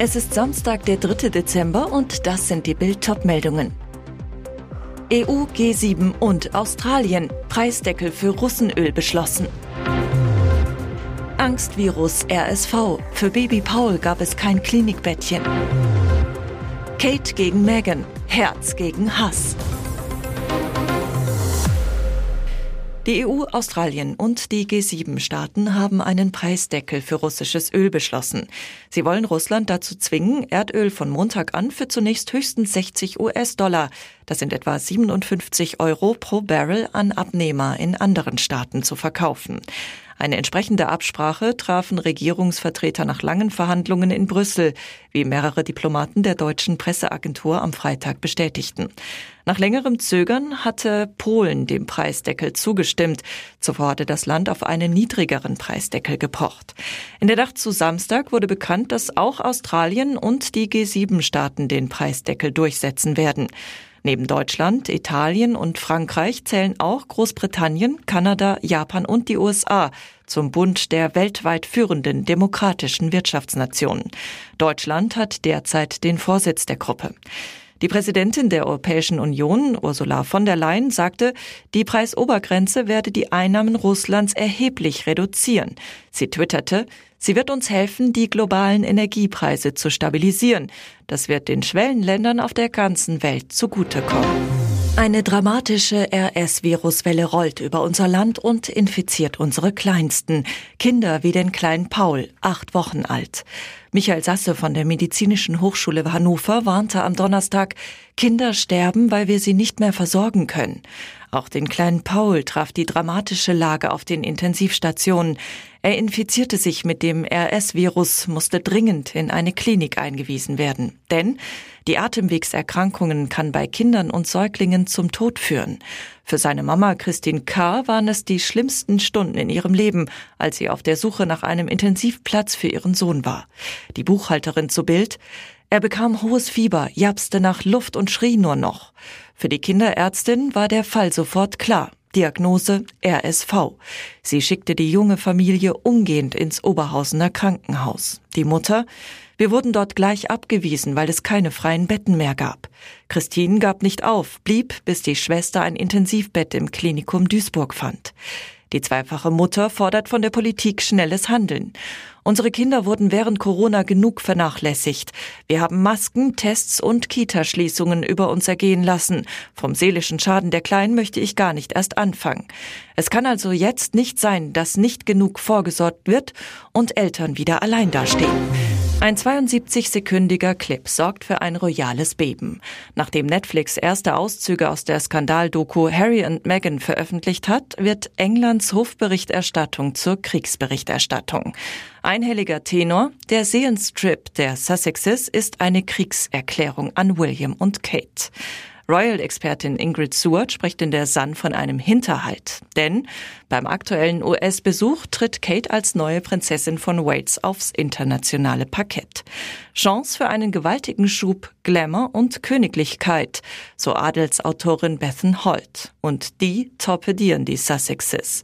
Es ist Samstag, der 3. Dezember und das sind die Bild meldungen EU, G7 und Australien. Preisdeckel für Russenöl beschlossen. Angstvirus RSV. Für Baby Paul gab es kein Klinikbettchen. Kate gegen Megan. Herz gegen Hass. Die EU, Australien und die G7-Staaten haben einen Preisdeckel für russisches Öl beschlossen. Sie wollen Russland dazu zwingen, Erdöl von Montag an für zunächst höchstens 60 US-Dollar, das sind etwa 57 Euro pro Barrel, an Abnehmer in anderen Staaten zu verkaufen. Eine entsprechende Absprache trafen Regierungsvertreter nach langen Verhandlungen in Brüssel, wie mehrere Diplomaten der deutschen Presseagentur am Freitag bestätigten. Nach längerem Zögern hatte Polen dem Preisdeckel zugestimmt. Zuvor hatte das Land auf einen niedrigeren Preisdeckel gepocht. In der Nacht zu Samstag wurde bekannt, dass auch Australien und die G7-Staaten den Preisdeckel durchsetzen werden. Neben Deutschland, Italien und Frankreich zählen auch Großbritannien, Kanada, Japan und die USA zum Bund der weltweit führenden demokratischen Wirtschaftsnationen. Deutschland hat derzeit den Vorsitz der Gruppe. Die Präsidentin der Europäischen Union, Ursula von der Leyen, sagte, die Preisobergrenze werde die Einnahmen Russlands erheblich reduzieren. Sie twitterte, sie wird uns helfen, die globalen Energiepreise zu stabilisieren. Das wird den Schwellenländern auf der ganzen Welt zugutekommen. Eine dramatische RS-Viruswelle rollt über unser Land und infiziert unsere Kleinsten. Kinder wie den kleinen Paul, acht Wochen alt. Michael Sasse von der Medizinischen Hochschule Hannover warnte am Donnerstag, Kinder sterben, weil wir sie nicht mehr versorgen können. Auch den kleinen Paul traf die dramatische Lage auf den Intensivstationen. Er infizierte sich mit dem RS-Virus, musste dringend in eine Klinik eingewiesen werden. Denn die Atemwegserkrankungen kann bei Kindern und Säuglingen zum Tod führen. Für seine Mama Christine K. waren es die schlimmsten Stunden in ihrem Leben, als sie auf der Suche nach einem Intensivplatz für ihren Sohn war. Die Buchhalterin zu Bild er bekam hohes Fieber, japste nach Luft und schrie nur noch. Für die Kinderärztin war der Fall sofort klar. Diagnose RSV. Sie schickte die junge Familie umgehend ins Oberhausener Krankenhaus. Die Mutter, wir wurden dort gleich abgewiesen, weil es keine freien Betten mehr gab. Christine gab nicht auf, blieb, bis die Schwester ein Intensivbett im Klinikum Duisburg fand. Die zweifache Mutter fordert von der Politik schnelles Handeln. Unsere Kinder wurden während Corona genug vernachlässigt. Wir haben Masken, Tests und Kitaschließungen über uns ergehen lassen. Vom seelischen Schaden der Kleinen möchte ich gar nicht erst anfangen. Es kann also jetzt nicht sein, dass nicht genug vorgesorgt wird und Eltern wieder allein dastehen. Ein 72-sekündiger Clip sorgt für ein royales Beben. Nachdem Netflix erste Auszüge aus der Skandaldoku Harry und Meghan veröffentlicht hat, wird Englands Hofberichterstattung zur Kriegsberichterstattung. Einhelliger Tenor, der Seelenstrip der Sussexes ist eine Kriegserklärung an William und Kate. Royal-Expertin Ingrid Seward spricht in der Sun von einem Hinterhalt. Denn beim aktuellen US-Besuch tritt Kate als neue Prinzessin von Wales aufs internationale Parkett. Chance für einen gewaltigen Schub Glamour und Königlichkeit, so Adelsautorin Bethan Holt. Und die torpedieren die Sussexes.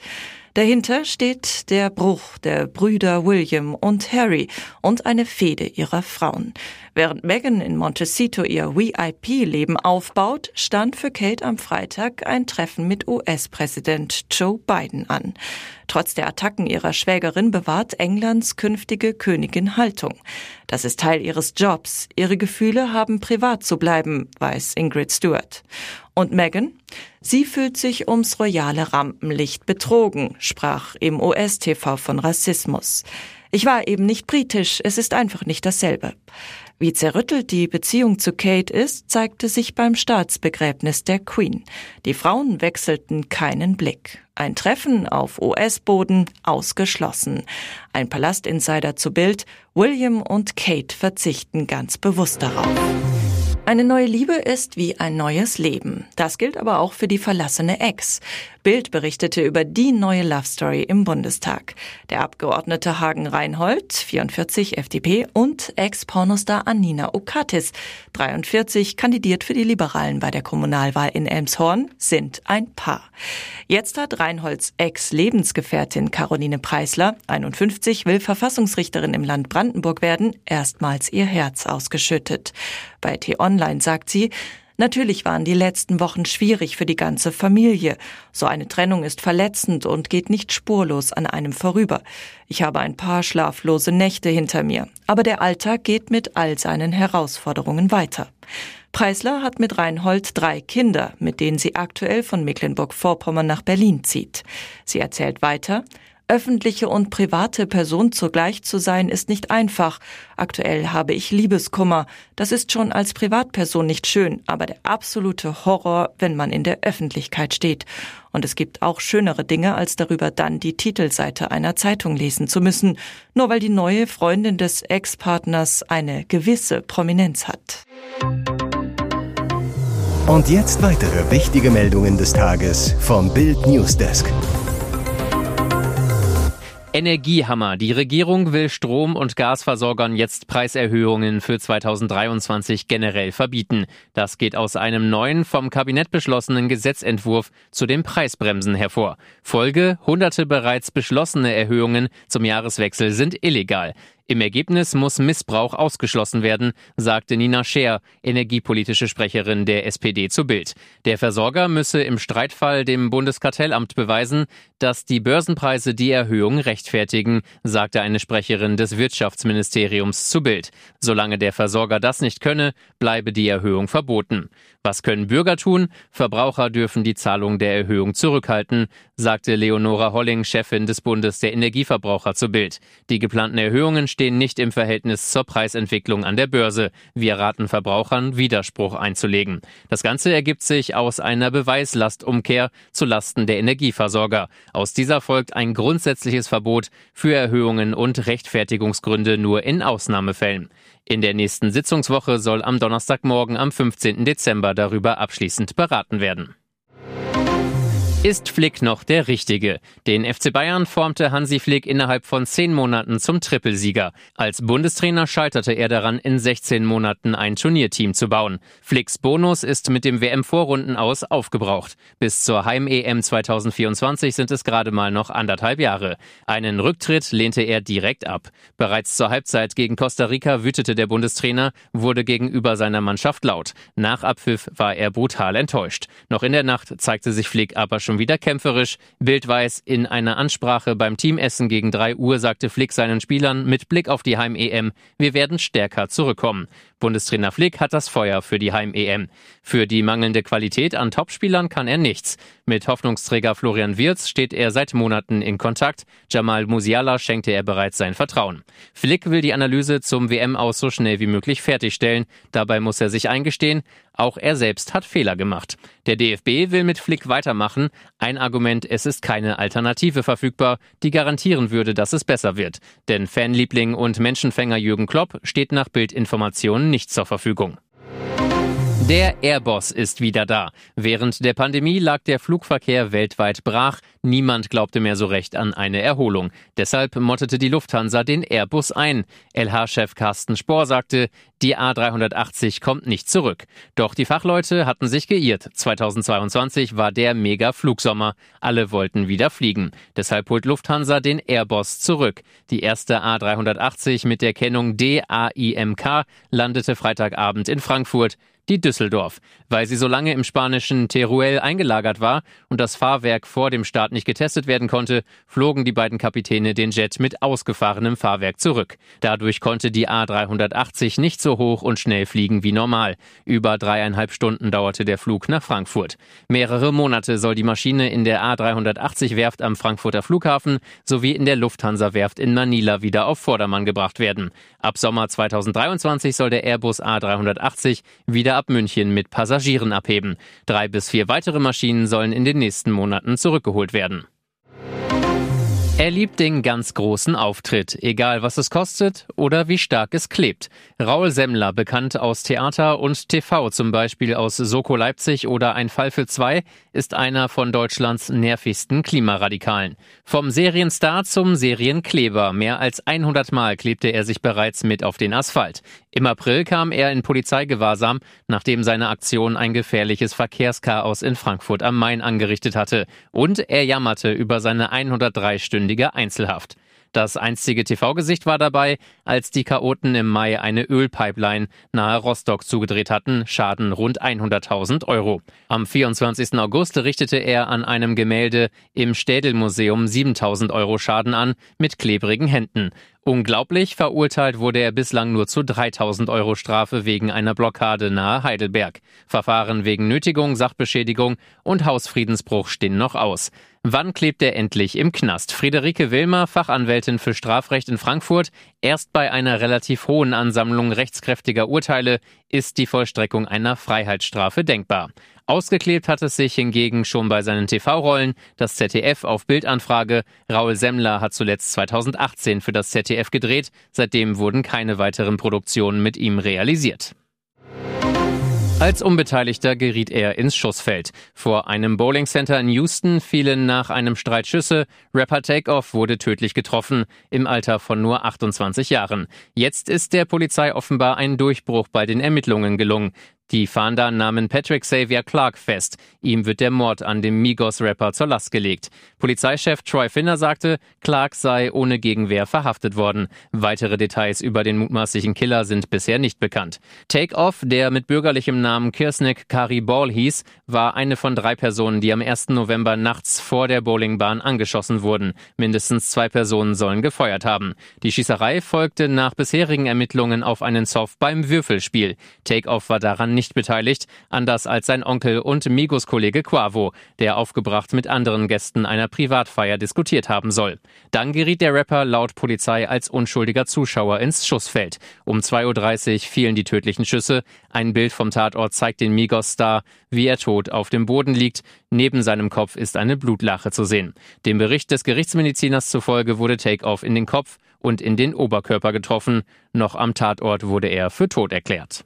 Dahinter steht der Bruch der Brüder William und Harry und eine Fehde ihrer Frauen. Während Meghan in Montecito ihr VIP-Leben aufbaut, stand für Kate am Freitag ein Treffen mit US-Präsident Joe Biden an. Trotz der Attacken ihrer Schwägerin bewahrt Englands künftige Königin Haltung. Das ist Teil ihres Jobs. Ihre Gefühle haben privat zu bleiben, weiß Ingrid Stewart. Und Meghan? Sie fühlt sich ums royale Rampenlicht betrogen, sprach im US-TV von Rassismus. Ich war eben nicht britisch, es ist einfach nicht dasselbe. Wie zerrüttelt die Beziehung zu Kate ist, zeigte sich beim Staatsbegräbnis der Queen. Die Frauen wechselten keinen Blick. Ein Treffen auf US-Boden ausgeschlossen. Ein Palastinsider zu Bild, William und Kate verzichten ganz bewusst darauf. Eine neue Liebe ist wie ein neues Leben. Das gilt aber auch für die verlassene Ex. Bild berichtete über die neue Love Story im Bundestag. Der Abgeordnete Hagen Reinhold, 44 FDP, und Ex-Pornostar Anina Okatis, 43, kandidiert für die Liberalen bei der Kommunalwahl in Elmshorn, sind ein Paar. Jetzt hat Reinholds Ex-Lebensgefährtin Caroline Preisler, 51, will Verfassungsrichterin im Land Brandenburg werden, erstmals ihr Herz ausgeschüttet. Bei T-Online sagt sie, Natürlich waren die letzten Wochen schwierig für die ganze Familie. So eine Trennung ist verletzend und geht nicht spurlos an einem vorüber. Ich habe ein paar schlaflose Nächte hinter mir, aber der Alltag geht mit all seinen Herausforderungen weiter. Preisler hat mit Reinhold drei Kinder, mit denen sie aktuell von Mecklenburg-Vorpommern nach Berlin zieht. Sie erzählt weiter, Öffentliche und private Person zugleich zu sein, ist nicht einfach. Aktuell habe ich Liebeskummer. Das ist schon als Privatperson nicht schön, aber der absolute Horror, wenn man in der Öffentlichkeit steht. Und es gibt auch schönere Dinge, als darüber dann die Titelseite einer Zeitung lesen zu müssen, nur weil die neue Freundin des Ex-Partners eine gewisse Prominenz hat. Und jetzt weitere wichtige Meldungen des Tages vom Bild Newsdesk. Energiehammer. Die Regierung will Strom- und Gasversorgern jetzt Preiserhöhungen für 2023 generell verbieten. Das geht aus einem neuen, vom Kabinett beschlossenen Gesetzentwurf zu den Preisbremsen hervor. Folge, hunderte bereits beschlossene Erhöhungen zum Jahreswechsel sind illegal. Im Ergebnis muss Missbrauch ausgeschlossen werden, sagte Nina Scher, energiepolitische Sprecherin der SPD zu Bild. Der Versorger müsse im Streitfall dem Bundeskartellamt beweisen, dass die Börsenpreise die Erhöhung rechtfertigen, sagte eine Sprecherin des Wirtschaftsministeriums zu Bild. Solange der Versorger das nicht könne, bleibe die Erhöhung verboten. Was können Bürger tun? Verbraucher dürfen die Zahlung der Erhöhung zurückhalten, sagte Leonora Holling, Chefin des Bundes der Energieverbraucher zu Bild. Die geplanten Erhöhungen stehen nicht im Verhältnis zur Preisentwicklung an der Börse. Wir raten Verbrauchern, Widerspruch einzulegen. Das Ganze ergibt sich aus einer Beweislastumkehr zu Lasten der Energieversorger. Aus dieser folgt ein grundsätzliches Verbot für Erhöhungen und Rechtfertigungsgründe nur in Ausnahmefällen. In der nächsten Sitzungswoche soll am Donnerstagmorgen am 15. Dezember darüber abschließend beraten werden. Ist Flick noch der Richtige? Den FC Bayern formte Hansi Flick innerhalb von zehn Monaten zum Trippelsieger. Als Bundestrainer scheiterte er daran, in 16 Monaten ein Turnierteam zu bauen. Flicks Bonus ist mit dem WM-Vorrunden aus aufgebraucht. Bis zur Heim-EM 2024 sind es gerade mal noch anderthalb Jahre. Einen Rücktritt lehnte er direkt ab. Bereits zur Halbzeit gegen Costa Rica wütete der Bundestrainer, wurde gegenüber seiner Mannschaft laut. Nach Abpfiff war er brutal enttäuscht. Noch in der Nacht zeigte sich Flick aber schon schon wieder kämpferisch. Bildweiß in einer Ansprache beim Teamessen gegen 3 Uhr sagte Flick seinen Spielern mit Blick auf die Heim-EM, wir werden stärker zurückkommen. Bundestrainer Flick hat das Feuer für die Heim-EM. Für die mangelnde Qualität an Topspielern kann er nichts. Mit Hoffnungsträger Florian Wirz steht er seit Monaten in Kontakt. Jamal Musiala schenkte er bereits sein Vertrauen. Flick will die Analyse zum WM aus so schnell wie möglich fertigstellen. Dabei muss er sich eingestehen, auch er selbst hat Fehler gemacht. Der DFB will mit Flick weitermachen. Ein Argument, es ist keine Alternative verfügbar, die garantieren würde, dass es besser wird. Denn Fanliebling und Menschenfänger Jürgen Klopp steht nach Bildinformationen nicht zur Verfügung. Der Airbus ist wieder da. Während der Pandemie lag der Flugverkehr weltweit brach. Niemand glaubte mehr so recht an eine Erholung. Deshalb mottete die Lufthansa den Airbus ein. LH-Chef Carsten Spohr sagte, die A380 kommt nicht zurück. Doch die Fachleute hatten sich geirrt. 2022 war der Mega-Flugsommer. Alle wollten wieder fliegen. Deshalb holt Lufthansa den Airbus zurück. Die erste A380 mit der Kennung DAIMK landete Freitagabend in Frankfurt. Die Düsseldorf. Weil sie so lange im spanischen Teruel eingelagert war und das Fahrwerk vor dem Start nicht getestet werden konnte, flogen die beiden Kapitäne den Jet mit ausgefahrenem Fahrwerk zurück. Dadurch konnte die A380 nicht so hoch und schnell fliegen wie normal. Über dreieinhalb Stunden dauerte der Flug nach Frankfurt. Mehrere Monate soll die Maschine in der A380-Werft am Frankfurter Flughafen sowie in der Lufthansa-Werft in Manila wieder auf Vordermann gebracht werden. Ab Sommer 2023 soll der Airbus A380 wieder ab München mit Passagieren abheben. Drei bis vier weitere Maschinen sollen in den nächsten Monaten zurückgeholt werden. Er liebt den ganz großen Auftritt, egal was es kostet oder wie stark es klebt. Raul Semmler, bekannt aus Theater und TV, zum Beispiel aus Soko Leipzig oder Ein Fall für zwei, ist einer von Deutschlands nervigsten Klimaradikalen. Vom Serienstar zum Serienkleber. Mehr als 100 Mal klebte er sich bereits mit auf den Asphalt. Im April kam er in Polizeigewahrsam, nachdem seine Aktion ein gefährliches Verkehrschaos in Frankfurt am Main angerichtet hatte. Und er jammerte über seine 103 Stunden dreistündige Einzelhaft. Das einstige TV-Gesicht war dabei, als die Chaoten im Mai eine Ölpipeline nahe Rostock zugedreht hatten, Schaden rund 100.000 Euro. Am 24. August richtete er an einem Gemälde im Städelmuseum 7.000 Euro Schaden an, mit klebrigen Händen. Unglaublich verurteilt wurde er bislang nur zu 3000 Euro Strafe wegen einer Blockade nahe Heidelberg. Verfahren wegen Nötigung, Sachbeschädigung und Hausfriedensbruch stehen noch aus. Wann klebt er endlich im Knast? Friederike Wilmer, Fachanwältin für Strafrecht in Frankfurt. Erst bei einer relativ hohen Ansammlung rechtskräftiger Urteile ist die Vollstreckung einer Freiheitsstrafe denkbar. Ausgeklebt hat es sich hingegen schon bei seinen TV-Rollen. Das ZDF auf Bildanfrage. Raul Semmler hat zuletzt 2018 für das ZDF gedreht. Seitdem wurden keine weiteren Produktionen mit ihm realisiert. Als Unbeteiligter geriet er ins Schussfeld. Vor einem Bowling Center in Houston fielen nach einem Streit Schüsse. Rapper Takeoff wurde tödlich getroffen, im Alter von nur 28 Jahren. Jetzt ist der Polizei offenbar ein Durchbruch bei den Ermittlungen gelungen. Die Fahnder nahmen Patrick Xavier Clark fest. Ihm wird der Mord an dem Migos-Rapper zur Last gelegt. Polizeichef Troy Finner sagte, Clark sei ohne Gegenwehr verhaftet worden. Weitere Details über den mutmaßlichen Killer sind bisher nicht bekannt. Takeoff, der mit bürgerlichem Namen Kirsnick Kari Ball hieß, war eine von drei Personen, die am 1. November nachts vor der Bowlingbahn angeschossen wurden. Mindestens zwei Personen sollen gefeuert haben. Die Schießerei folgte nach bisherigen Ermittlungen auf einen Soft beim Würfelspiel. Takeoff war daran nicht beteiligt, anders als sein Onkel und Migos-Kollege Quavo, der aufgebracht mit anderen Gästen einer Privatfeier diskutiert haben soll. Dann geriet der Rapper laut Polizei als unschuldiger Zuschauer ins Schussfeld. Um 2.30 Uhr fielen die tödlichen Schüsse. Ein Bild vom Tatort zeigt den Migos-Star, wie er tot auf dem Boden liegt. Neben seinem Kopf ist eine Blutlache zu sehen. Dem Bericht des Gerichtsmediziners zufolge wurde Takeoff in den Kopf und in den Oberkörper getroffen. Noch am Tatort wurde er für tot erklärt.